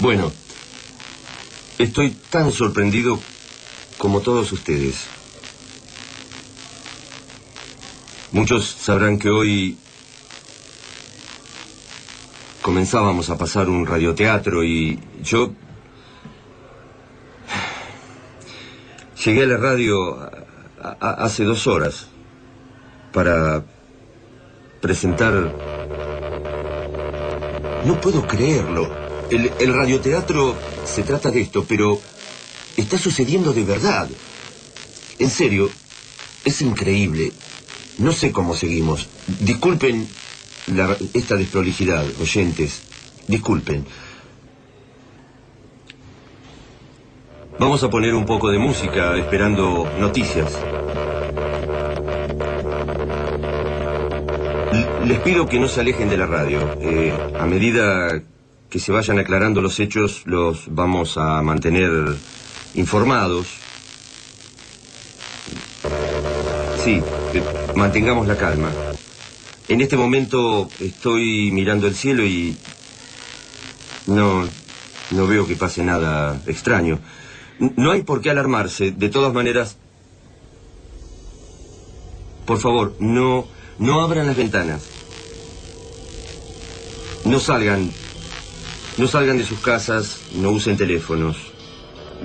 Bueno, estoy tan sorprendido como todos ustedes. Muchos sabrán que hoy comenzábamos a pasar un radioteatro y yo llegué a la radio hace dos horas para presentar... No puedo creerlo. El, el radioteatro se trata de esto, pero está sucediendo de verdad. En serio, es increíble. No sé cómo seguimos. Disculpen esta desprolijidad, oyentes. Disculpen. Vamos a poner un poco de música esperando noticias. les pido que no se alejen de la radio. Eh, a medida que se vayan aclarando los hechos, los vamos a mantener informados. Sí, eh, mantengamos la calma. En este momento estoy mirando el cielo y no, no veo que pase nada extraño. No hay por qué alarmarse. De todas maneras, por favor, no, no abran las ventanas. No salgan. No salgan de sus casas, no usen teléfonos.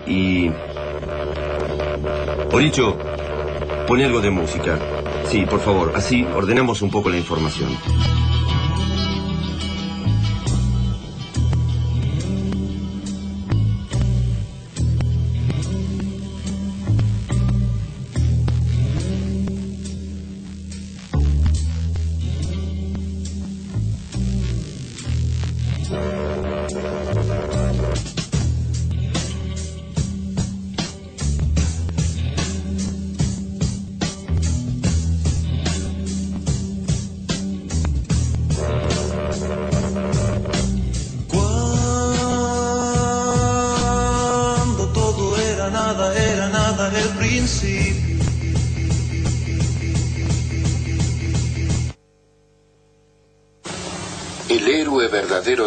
Y... Oricho, pone algo de música. Sí, por favor, así ordenamos un poco la información.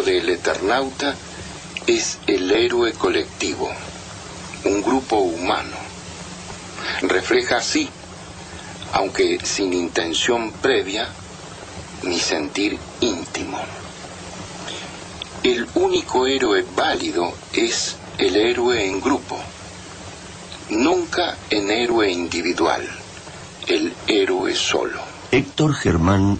Del Eternauta es el héroe colectivo, un grupo humano. Refleja así, aunque sin intención previa, mi sentir íntimo. El único héroe válido es el héroe en grupo, nunca en héroe individual, el héroe solo. Héctor Germán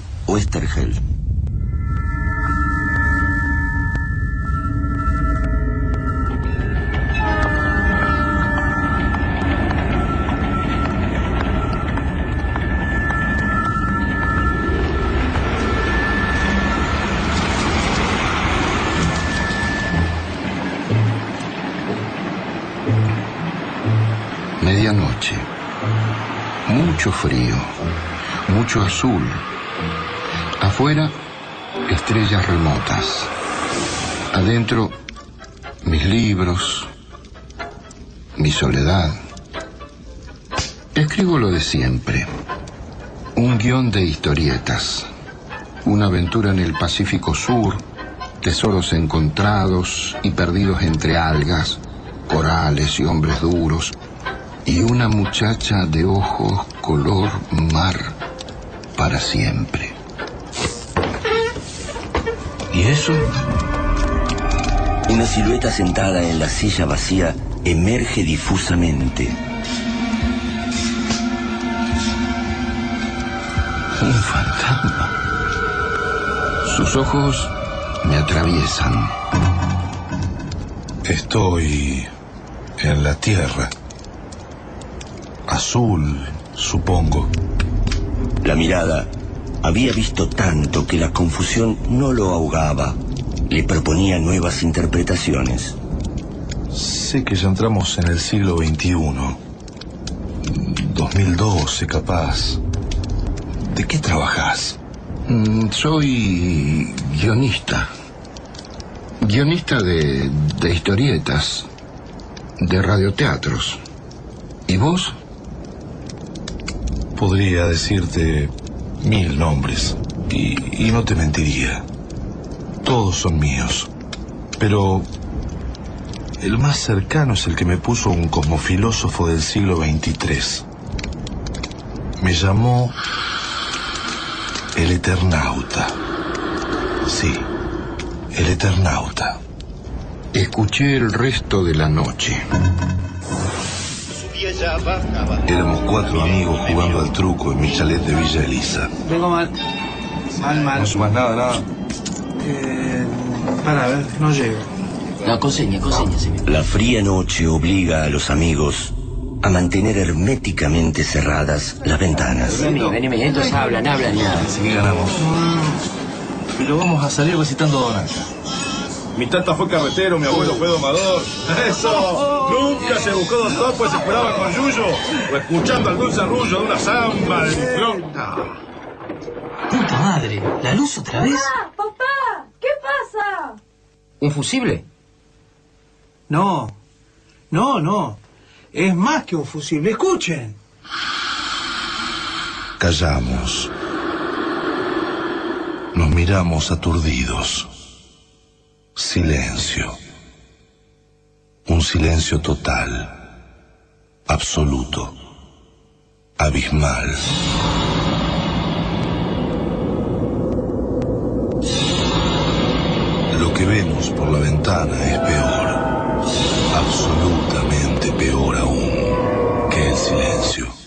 Oestergel mucho frío, mucho azul. Afuera, estrellas remotas. Adentro, mis libros, mi soledad. Escribo lo de siempre. Un guion de historietas. Una aventura en el Pacífico Sur. Tesoros encontrados y perdidos entre algas, corales y hombres duros y una muchacha de ojos color mar para siempre. ¿Y eso? Una silueta sentada en la silla vacía emerge difusamente. Un fantasma. Sus ojos me atraviesan. Estoy en la tierra azul, supongo. La mirada había visto tanto que la confusión no lo ahogaba. Le proponía nuevas interpretaciones. Sé que ya entramos en el siglo XXI. 2012, capaz. ¿De qué trabajas? Mm, soy guionista. Guionista de, de historietas, de radioteatros. ¿Y vos? Podría decirte mil nombres y, no te mentiría. Todos son míos. Pero El más cercano es el que me puso un cosmofilósofo del siglo XXIII. Me llamó el Eternauta. Sí, el Eternauta. Escuché el resto de la noche. Éramos cuatro amigos jugando al truco en mi chalet de Villa Elisa. Vengo mal. Mal, mal. No sumas nada, nada. Eh, para, a ver, no llego. No, con seña, con seña, señor. La fría noche obliga a los amigos a mantener herméticamente cerradas las ventanas. Vení, vení, vení. Entonces hablan, hablan y nada. Así que ganamos. Pero vamos a salir recitando donas. Mi tata fue carretero, mi abuelo fue domador. ¡Eso! Nunca se buscó dos topos y se curaba con yuyo. O escuchando al dulce arrullo de una samba de mi Puta madre, ¿la luz otra vez? ¡Papá! ¡Papá! ¿Qué pasa? ¿Un fusible? No, no, no. Es más que un fusible. Escuchen. Callamos. Nos miramos aturdidos. Silencio. Un silencio total. Absoluto. Abismal. Lo que vemos por la ventana es peor. Absolutamente peor aún que el silencio.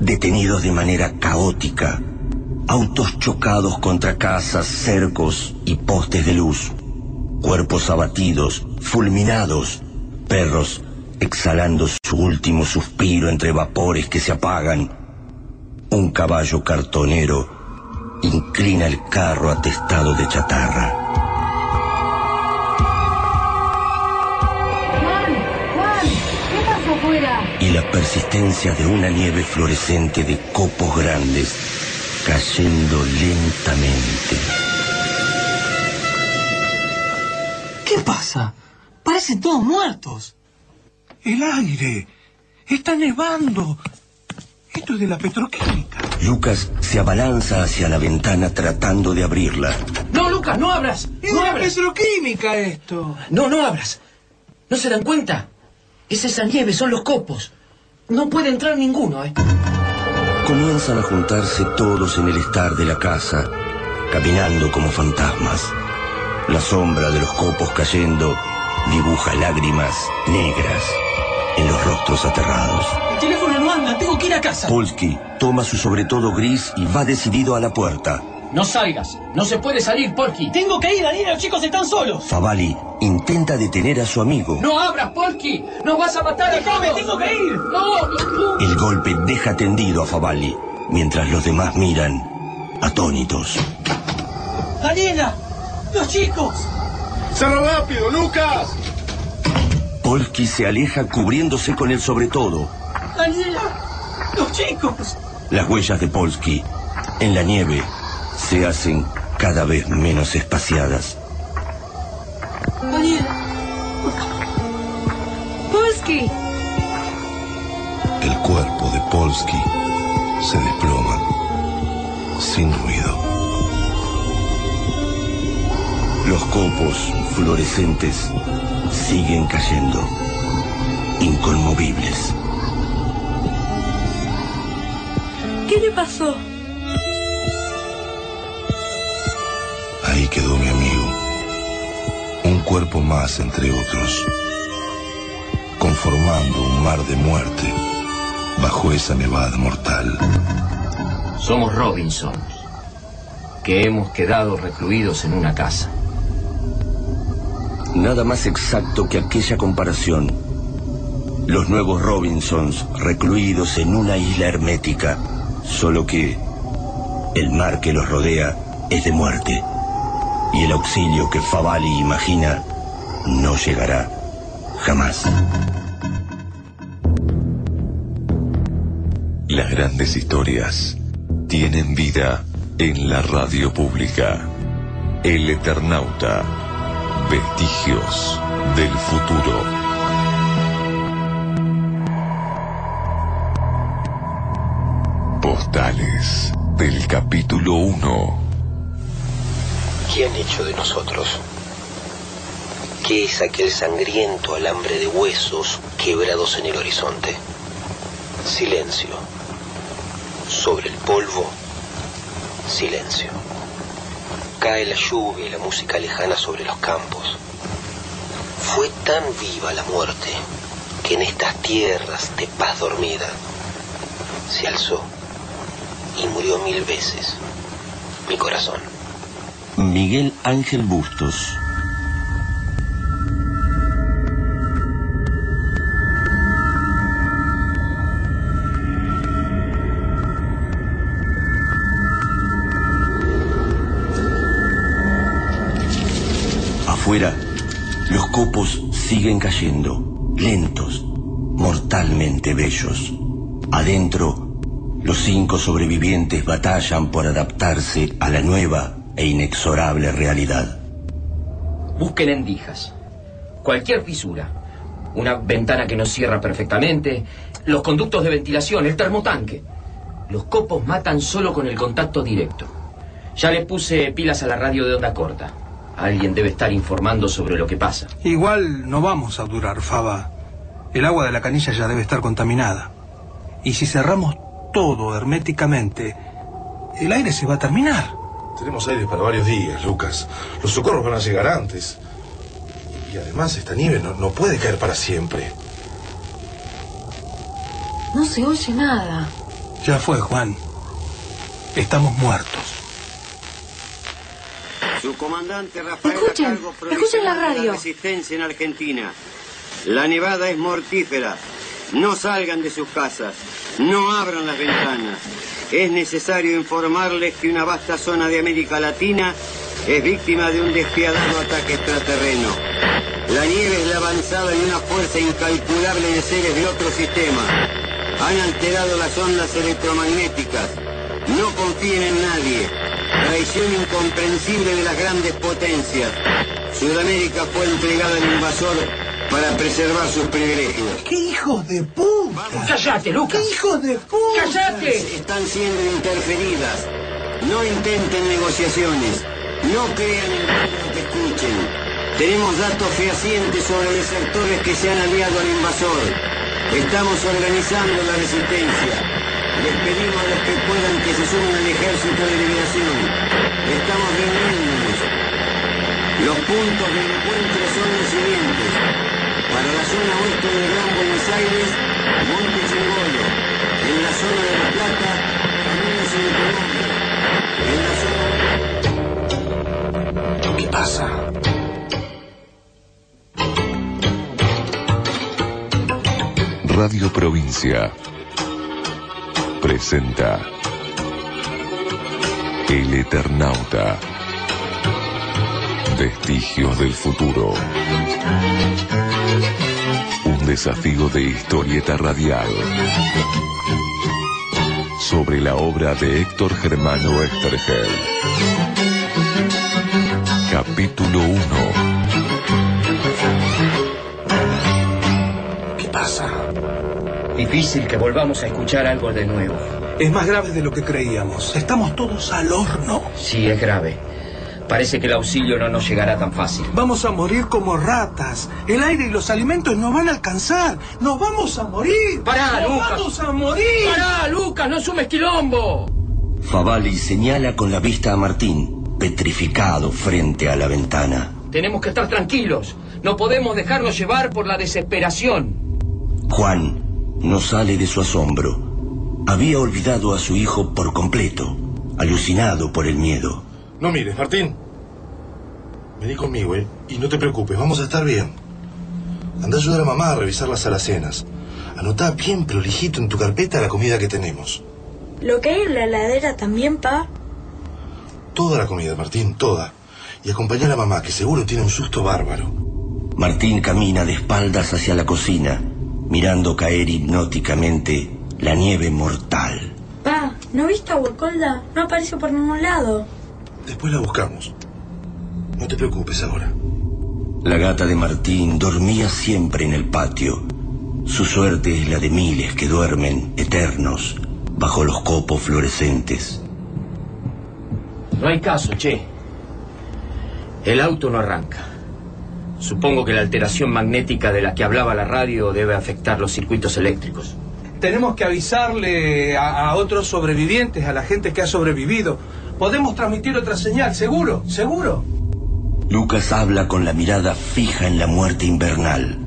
Detenidos de manera caótica. Autos chocados contra casas, cercos y postes de luz. Cuerpos abatidos, fulminados. Perros exhalando su último suspiro entre vapores que se apagan. Un caballo cartonero inclina el carro atestado de chatarra. Y la persistencia de una nieve fluorescente de copos grandes cayendo lentamente. ¿Qué pasa? Parecen todos muertos. El aire. Está nevando. Esto es de la petroquímica. Lucas se abalanza hacia la ventana tratando de abrirla. No, Lucas, no abras. Es No de la abras. petroquímica esto. No, no abras. ¿No se dan cuenta? Es esa nieve, son los copos. No puede entrar ninguno, ¿eh? Comienzan a juntarse todos en el estar de la casa, caminando como fantasmas. La sombra de los copos cayendo dibuja lágrimas negras en los rostros aterrados. El teléfono no anda, tengo que ir a casa. Polsky toma su sobretodo gris y va decidido a la puerta. No salgas. No se puede salir, Porky. Tengo que ir, Daniel. Los chicos están solos. Favali intenta detener a su amigo. No abras, Porky. Nos vas a matar a todos. tengo que ir. No, no, no. El golpe deja tendido a Favali, mientras los demás miran, atónitos. Daniela, los chicos. ¡Cerra rápido, Lucas! Polsky se aleja cubriéndose con el sobretodo. Daniela, los chicos. Las huellas de Polsky en la nieve se hacen cada vez menos espaciadas. Polsky se desploma sin ruido. Los copos fluorescentes siguen cayendo, inconmovibles. ¿Qué le pasó? Ahí quedó mi amigo. Un cuerpo más entre otros. Conformando un mar de muerte bajo esa nevada mortal. Somos Robinsons, que hemos quedado recluidos en una casa. Nada más exacto que aquella comparación. Los nuevos Robinsons recluidos en una isla hermética, solo que el mar que los rodea es de muerte y el auxilio que Favali imagina no llegará jamás. Las grandes historias tienen vida en la radio pública. El Eternauta. Vestigios del futuro. Postales del capítulo 1. ¿Qué han hecho de nosotros? ¿Qué es aquel sangriento alambre de huesos quebrados en el horizonte? Silencio. Sobre el polvo, silencio. Cae la lluvia y la música lejana sobre los campos. Fue tan viva la muerte que en estas tierras de paz dormida se alzó y murió mil veces mi corazón. Miguel Ángel Bustos. Los copos siguen cayendo, lentos, mortalmente bellos. Adentro, los cinco sobrevivientes batallan por adaptarse a la nueva e inexorable realidad. Busquen endijas. Cualquier fisura. Una ventana que no cierra perfectamente. Los conductos de ventilación, el termotanque. Los copos matan solo con el contacto directo. Ya le puse pilas a la radio de onda corta. Alguien debe estar informando sobre lo que pasa. Igual no vamos a durar, Faba. El agua de la canilla ya debe estar contaminada. Y si cerramos todo herméticamente, el aire se va a terminar. Tenemos aire para varios días, Lucas. Los socorros van a llegar antes. Y además esta nieve no, no puede caer para siempre. No se oye nada. Ya fue, Juan. Estamos muertos. Su comandante Rafael Escuchen, Cargo escuchen la de radio. resistencia en Argentina. La nevada es mortífera. No salgan de sus casas. No abran las ventanas. Es necesario informarles que una vasta zona de América Latina es víctima de un despiadado ataque extraterreno. La nieve es la avanzada de una fuerza incalculable de seres de otro sistema. Han alterado las ondas electromagnéticas. No confíen en nadie. Traición incomprensible de las grandes potencias. Sudamérica fue entregada al invasor para preservar sus privilegios. ¡Qué hijos de puta! ¡Cállate, Lucas! ¡Qué hijos de puta! ¡Cállate! Están siendo interferidas. No intenten negociaciones. No crean en lo que escuchen. Tenemos datos fehacientes sobre desertores que se han aliado al invasor. Estamos organizando la resistencia. Les pedimos a los que puedan que se sumen al ejército de liberación. Estamos reuniéndonos. Los puntos de encuentro son los siguientes. Para la zona oeste del Gran Buenos Aires, Monte Chingolo. En la zona de La Plata, Caminos en Colombia. En la zona... ¿Qué pasa? Radio Provincia presenta El Eternauta. Vestigios del futuro. Un desafío de historieta radial. Sobre la obra de Héctor Germano Estergel. Capítulo 1. Difícil que volvamos a escuchar algo de nuevo. Es más grave de lo que creíamos. Estamos todos al horno. Sí, es grave. Parece que el auxilio no nos llegará tan fácil. Vamos a morir como ratas. El aire y los alimentos nos van a alcanzar. Nos vamos a morir. ¡Pará, Nos Lucas! vamos a morir. ¡Pará, Lucas! ¡No sumes quilombo! Favali señala con la vista a Martín, petrificado frente a la ventana. Tenemos que estar tranquilos. No podemos dejarnos llevar por la desesperación. Juan no sale de su asombro. Había olvidado a su hijo por completo, alucinado por el miedo. No mires, Martín. Vení conmigo, ¿eh? Y no te preocupes, vamos a estar bien. Anda a ayudar a mamá a revisar las alacenas. Anotá bien prolijito en tu carpeta la comida que tenemos. ¿Lo que hay en la heladera también, pa? Toda la comida, Martín, toda. Y acompañá a la mamá, que seguro tiene un susto bárbaro. Martín camina de espaldas hacia la cocina, mirando caer hipnóticamente la nieve mortal. Pa, ¿no viste a Huecolda? No aparece por ningún lado. Después la buscamos. No te preocupes ahora. La gata de Martín dormía siempre en el patio. Su suerte es la de miles que duermen eternos bajo los copos fluorescentes. No hay caso, che. El auto no arranca. Supongo que la alteración magnética de la que hablaba la radio debe afectar los circuitos eléctricos. Tenemos que avisarle a, a otros sobrevivientes, a la gente que ha sobrevivido. Podemos transmitir otra señal, seguro, seguro. Lucas habla con la mirada fija en la muerte invernal.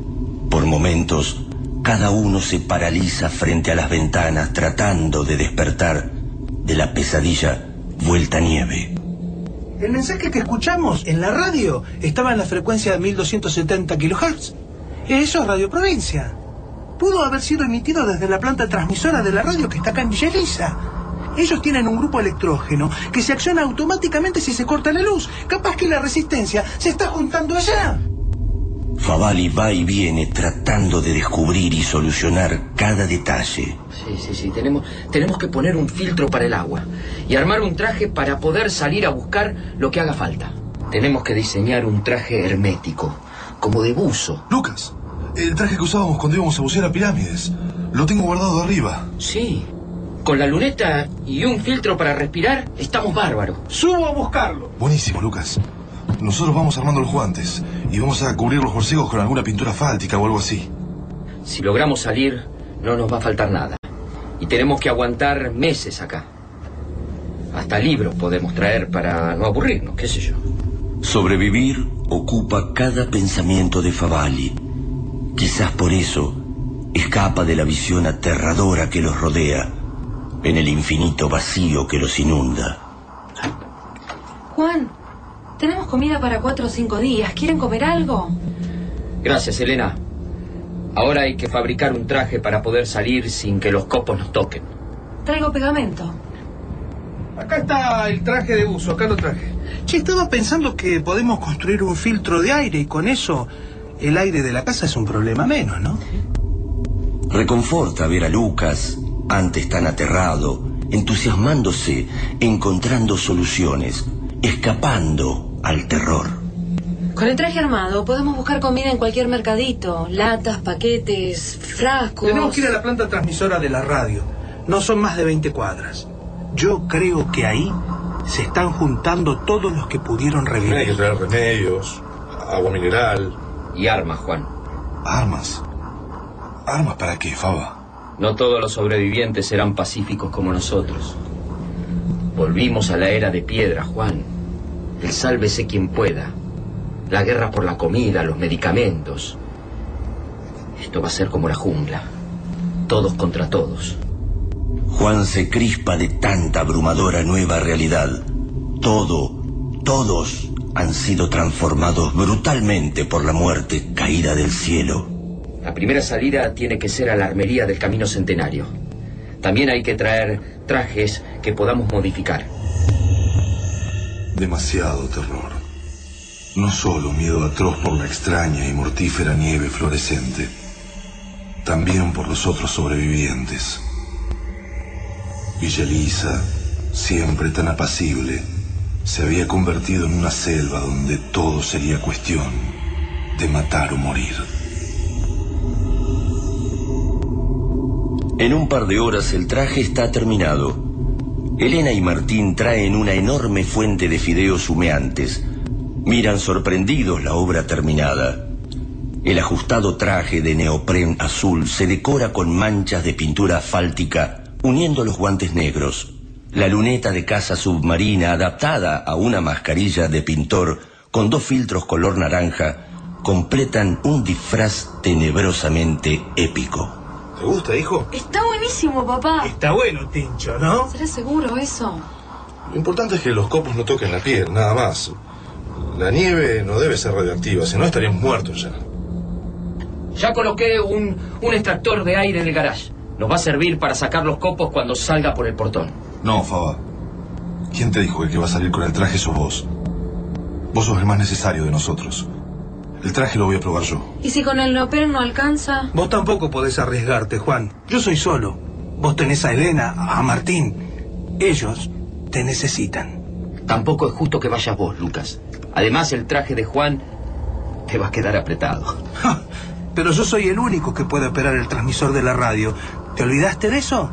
Por momentos, cada uno se paraliza frente a las ventanas tratando de despertar de la pesadilla vuelta nieve. El mensaje que escuchamos en la radio estaba en la frecuencia de 1270 kHz. Eso es Radio Provincia. Pudo haber sido emitido desde la planta transmisora de la radio que está acá en Villa Elisa. Ellos tienen un grupo electrógeno que se acciona automáticamente si se corta la luz. Capaz que la resistencia se está juntando allá. Favali va y viene tratando de descubrir y solucionar cada detalle. Sí, sí, sí. Tenemos, tenemos que poner un filtro para el agua y armar un traje para poder salir a buscar lo que haga falta. Tenemos que diseñar un traje hermético, como de buzo. Lucas, el traje que usábamos cuando íbamos a bucear a pirámides. Lo tengo guardado arriba. Sí. Con la luneta y un filtro para respirar, estamos bárbaros. Subo a buscarlo. Buenísimo, Lucas. Nosotros vamos armando los guantes y vamos a cubrir los borcegos con alguna pintura fáltica o algo así. Si logramos salir, no nos va a faltar nada. Y tenemos que aguantar meses acá. Hasta libros podemos traer para no aburrirnos, qué sé yo. Sobrevivir ocupa cada pensamiento de Favali. Quizás por eso escapa de la visión aterradora que los rodea, en el infinito vacío que los inunda. Juan, tenemos comida para cuatro o cinco días. ¿Quieren comer algo? Gracias, Elena. Ahora hay que fabricar un traje para poder salir sin que los copos nos toquen. Traigo pegamento. Acá está el traje de buzo, acá lo traje. Che, estaba pensando que podemos construir un filtro de aire y con eso el aire de la casa es un problema menos, ¿no? Reconforta ver a Lucas, antes tan aterrado, entusiasmándose, encontrando soluciones, escapando al terror. Con el traje armado podemos buscar comida en cualquier mercadito. Latas, paquetes, frascos. Tenemos que ir a la planta transmisora de la radio. No son más de 20 cuadras. Yo creo que ahí se están juntando todos los que pudieron revivir. Hay que traer remedios, agua mineral. Y armas, Juan. ¿Armas? ¿Armas para qué, Faba? No todos los sobrevivientes serán pacíficos como nosotros. Volvimos a la era de piedra, Juan. El sálvese quien pueda. La guerra por la comida, los medicamentos. Esto va a ser como la jungla. Todos contra todos. Juan se crispa de tanta abrumadora nueva realidad. Todo, todos han sido transformados brutalmente por la muerte caída del cielo. La primera salida tiene que ser a la armería del Camino Centenario. También hay que traer trajes que podamos modificar. Demasiado terror. No solo miedo atroz por la extraña y mortífera nieve fluorescente, también por los otros sobrevivientes. Villa Elisa, siempre tan apacible, se había convertido en una selva donde todo sería cuestión de matar o morir. En un par de horas el traje está terminado. Elena y Martín traen una enorme fuente de fideos humeantes. Miran sorprendidos la obra terminada. El ajustado traje de neopren azul se decora con manchas de pintura asfáltica uniendo los guantes negros. La luneta de caza submarina adaptada a una mascarilla de pintor con dos filtros color naranja completan un disfraz tenebrosamente épico. ¿Te gusta, hijo? Está buenísimo, papá. Está bueno, Tincho, ¿no? ¿Será seguro eso? Lo importante es que los copos no toquen la piel, nada más. La nieve no debe ser radioactiva, si no estaríamos muertos ya. Ya coloqué un, un extractor de aire en el garage. Nos va a servir para sacar los copos cuando salga por el portón. No, Faba. ¿Quién te dijo que el que va a salir con el traje sos vos? Vos sos el más necesario de nosotros. El traje lo voy a probar yo. ¿Y si con el neopren no alcanza? Vos tampoco podés arriesgarte, Juan. Yo soy solo. Vos tenés a Elena, a Martín. Ellos te necesitan. Tampoco es justo que vayas vos, Lucas. Además, el traje de Juan te va a quedar apretado. Pero yo soy el único que puede operar el transmisor de la radio. ¿Te olvidaste de eso?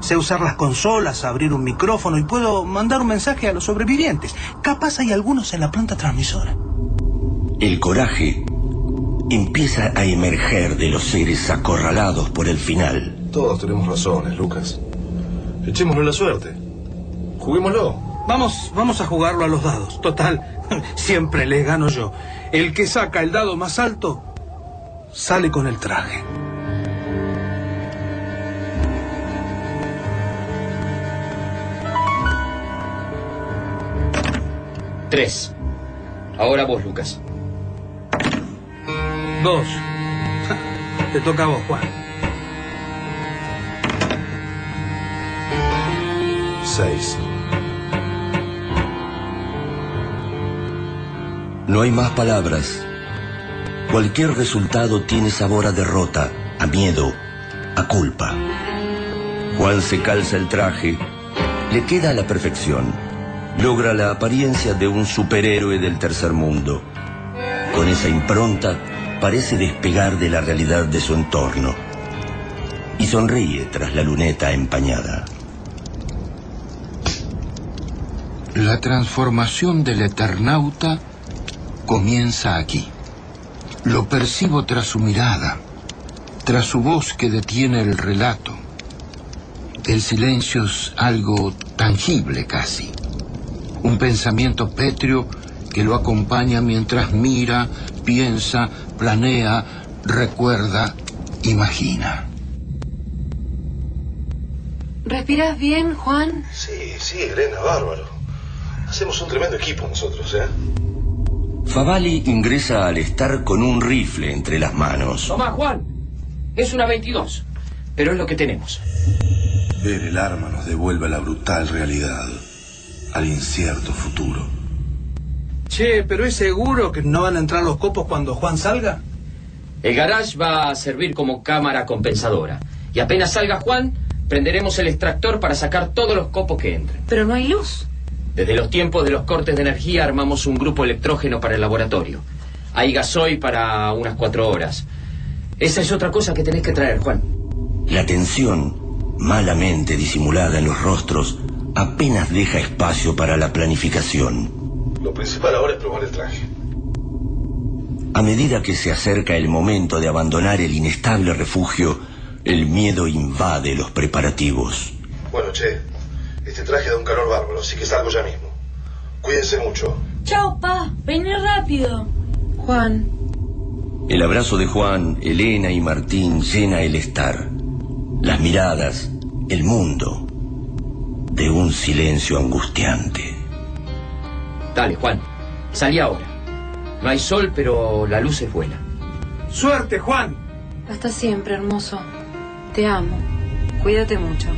Sé usar las consolas, abrir un micrófono y puedo mandar un mensaje a los sobrevivientes. Capaz hay algunos en la planta transmisora. El coraje empieza a emerger de los seres acorralados por el final. Todos tenemos razones, Lucas. Echémosle la suerte. Juguémoslo. Vamos, vamos a jugarlo a los dados. Total, siempre le gano yo. El que saca el dado más alto sale con el traje. Tres. Ahora vos, Lucas. Dos. Te toca a vos, Juan. Seis. No hay más palabras. Cualquier resultado tiene sabor a derrota, a miedo, a culpa. Juan se calza el traje, le queda a la perfección. Logra la apariencia de un superhéroe del tercer mundo. Con esa impronta parece despegar de la realidad de su entorno. Y sonríe tras la luneta empañada. La transformación del Eternauta comienza aquí. Lo percibo tras su mirada, tras su voz que detiene el relato. El silencio es algo tangible casi. Un pensamiento pétreo que lo acompaña mientras mira, piensa, planea, recuerda, imagina. ¿Respiras bien, Juan? Sí, sí, Elena, bárbaro. Hacemos un tremendo equipo nosotros, ¿eh? Favali ingresa al estar con un rifle entre las manos. Tomá, Juan. Es una 22, pero es lo que tenemos. Ver el arma nos devuelve a la brutal realidad, al incierto futuro. Che, pero ¿es seguro que no van a entrar los copos cuando Juan salga? El garage va a servir como cámara compensadora. Y apenas salga Juan, prenderemos el extractor para sacar todos los copos que entren. Pero no hay luz. Desde los tiempos de los cortes de energía armamos un grupo electrógeno para el laboratorio. Hay gasoil para unas cuatro horas. Esa es otra cosa que tenés que traer, Juan. La tensión, malamente disimulada en los rostros, apenas deja espacio para la planificación. Lo principal ahora es probar el traje. A medida que se acerca el momento de abandonar el inestable refugio, el miedo invade los preparativos. Bueno, che, este traje da un calor bárbaro, así que salgo ya mismo. Cuídense mucho. Chao, pa. Vení rápido. Juan. El abrazo de Juan, Elena y Martín llena el estar. Las miradas, el mundo, de un silencio angustiante. Dale, Juan. Salí ahora. No hay sol, pero la luz es buena. ¡Suerte, Juan! Hasta siempre, hermoso. Te amo. Cuídate mucho.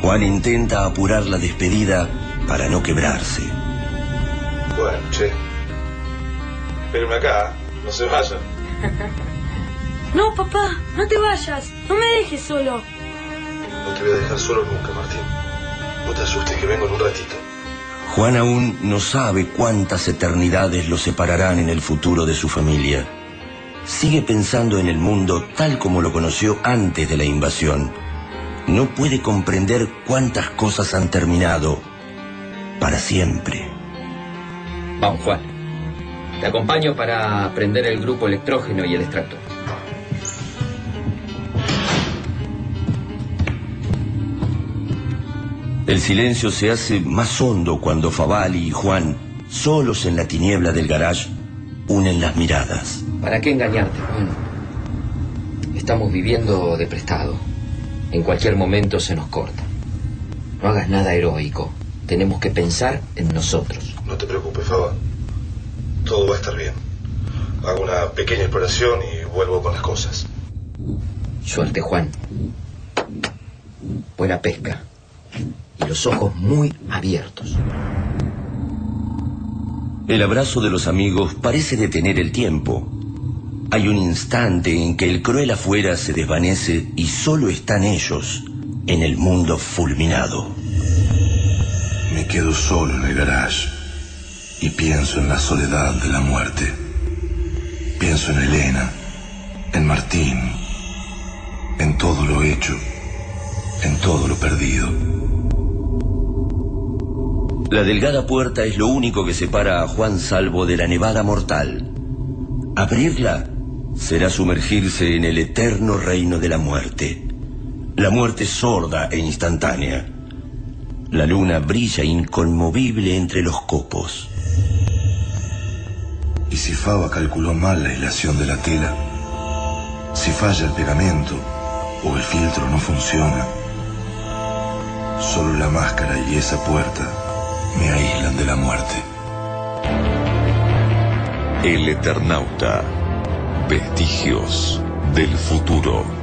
Juan intenta apurar la despedida para no quebrarse. Bueno, che. Espérenme acá, no se vayan. No, papá, no te vayas. No me dejes solo. No te voy a dejar solo nunca, Martín. No te asustes que vengo en un ratito. Juan aún no sabe cuántas eternidades lo separarán en el futuro de su familia. Sigue pensando en el mundo tal como lo conoció antes de la invasión. No puede comprender cuántas cosas han terminado para siempre. Vamos, Juan. Te acompaño para prender el grupo electrógeno y el extractor. El silencio se hace más hondo cuando Favali y Juan, solos en la tiniebla del garage, unen las miradas. ¿Para qué engañarte, Juan? Estamos viviendo de prestado. En cualquier momento se nos corta. No hagas nada heroico. Tenemos que pensar en nosotros. No te preocupes, Faba. Todo va a estar bien. Hago una pequeña exploración y vuelvo con las cosas. Suerte, Juan. Buena pesca. Y los ojos muy abiertos. El abrazo de los amigos parece detener el tiempo. Hay un instante en que el cruel afuera se desvanece y solo están ellos en el mundo fulminado. Me quedo solo en el garage y pienso en la soledad de la muerte. Pienso en Elena, en Martín, en todo lo hecho en todo lo perdido. La delgada puerta es lo único que separa a Juan Salvo de la nevada mortal. Abrirla será sumergirse en el eterno reino de la muerte. La muerte sorda e instantánea. La luna brilla inconmovible entre los copos. ¿Y si Fava calculó mal la aislación de la tela? Si falla el pegamento o el filtro no funciona, solo la máscara y esa puerta me aíslan de la muerte. El Eternauta. Vestigios del futuro.